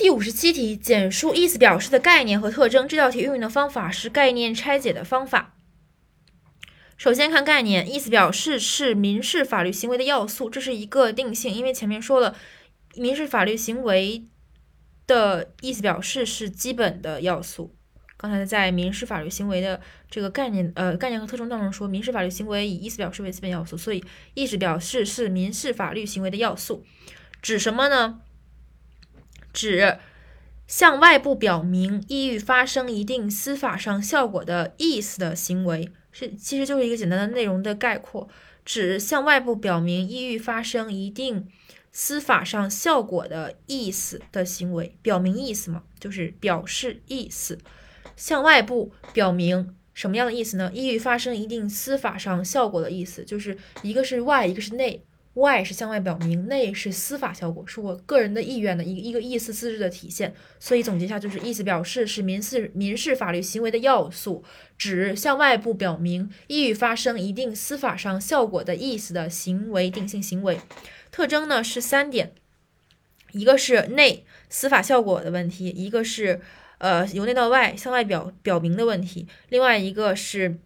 第五十七题，简述意思表示的概念和特征。这道题运用的方法是概念拆解的方法。首先看概念，意思表示是民事法律行为的要素，这是一个定性，因为前面说了，民事法律行为的意思表示是基本的要素。刚才在民事法律行为的这个概念，呃，概念和特征当中说，民事法律行为以意思表示为基本要素，所以意思表示是民事法律行为的要素，指什么呢？指向外部表明意欲发生一定司法上效果的意思的行为，是其实就是一个简单的内容的概括。指向外部表明意欲发生一定司法上效果的意思的行为，表明意思嘛，就是表示意思。向外部表明什么样的意思呢？意欲发生一定司法上效果的意思，就是一个是外，一个是内。外是向外表明，内是司法效果，是我个人的意愿的一一个意思自治的体现。所以总结一下，就是意思表示是民事民事法律行为的要素，指向外部表明意欲发生一定司法上效果的意思的行为定性行为。特征呢是三点，一个是内司法效果的问题，一个是呃由内到外向外表表明的问题，另外一个是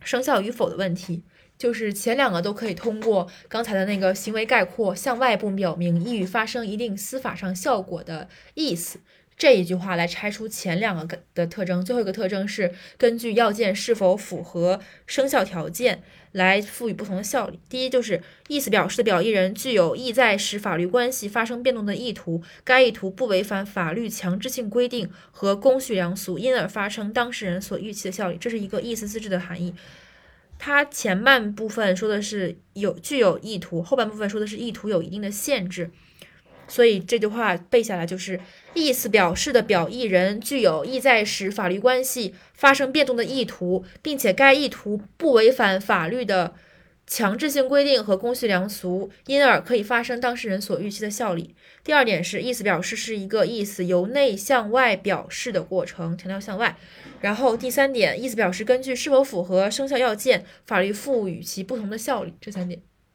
生效与否的问题。就是前两个都可以通过刚才的那个行为概括向外部表明意欲发生一定司法上效果的意思这一句话来拆出前两个的特征。最后一个特征是根据要件是否符合生效条件来赋予不同的效力。第一就是意思表示的表意人具有意在使法律关系发生变动的意图，该意图不违反法律强制性规定和公序良俗，因而发生当事人所预期的效力。这是一个意思自治的含义。它前半部分说的是有具有意图，后半部分说的是意图有一定的限制，所以这句话背下来就是意思表示的表意人具有意在使法律关系发生变动的意图，并且该意图不违反法律的强制性规定和公序良俗，因而可以发生当事人所预期的效力。第二点是意思表示是一个意思由内向外表示的过程，强调向外。然后第三点，意思表示根据是否符合生效要件，法律赋予其不同的效力。这三点。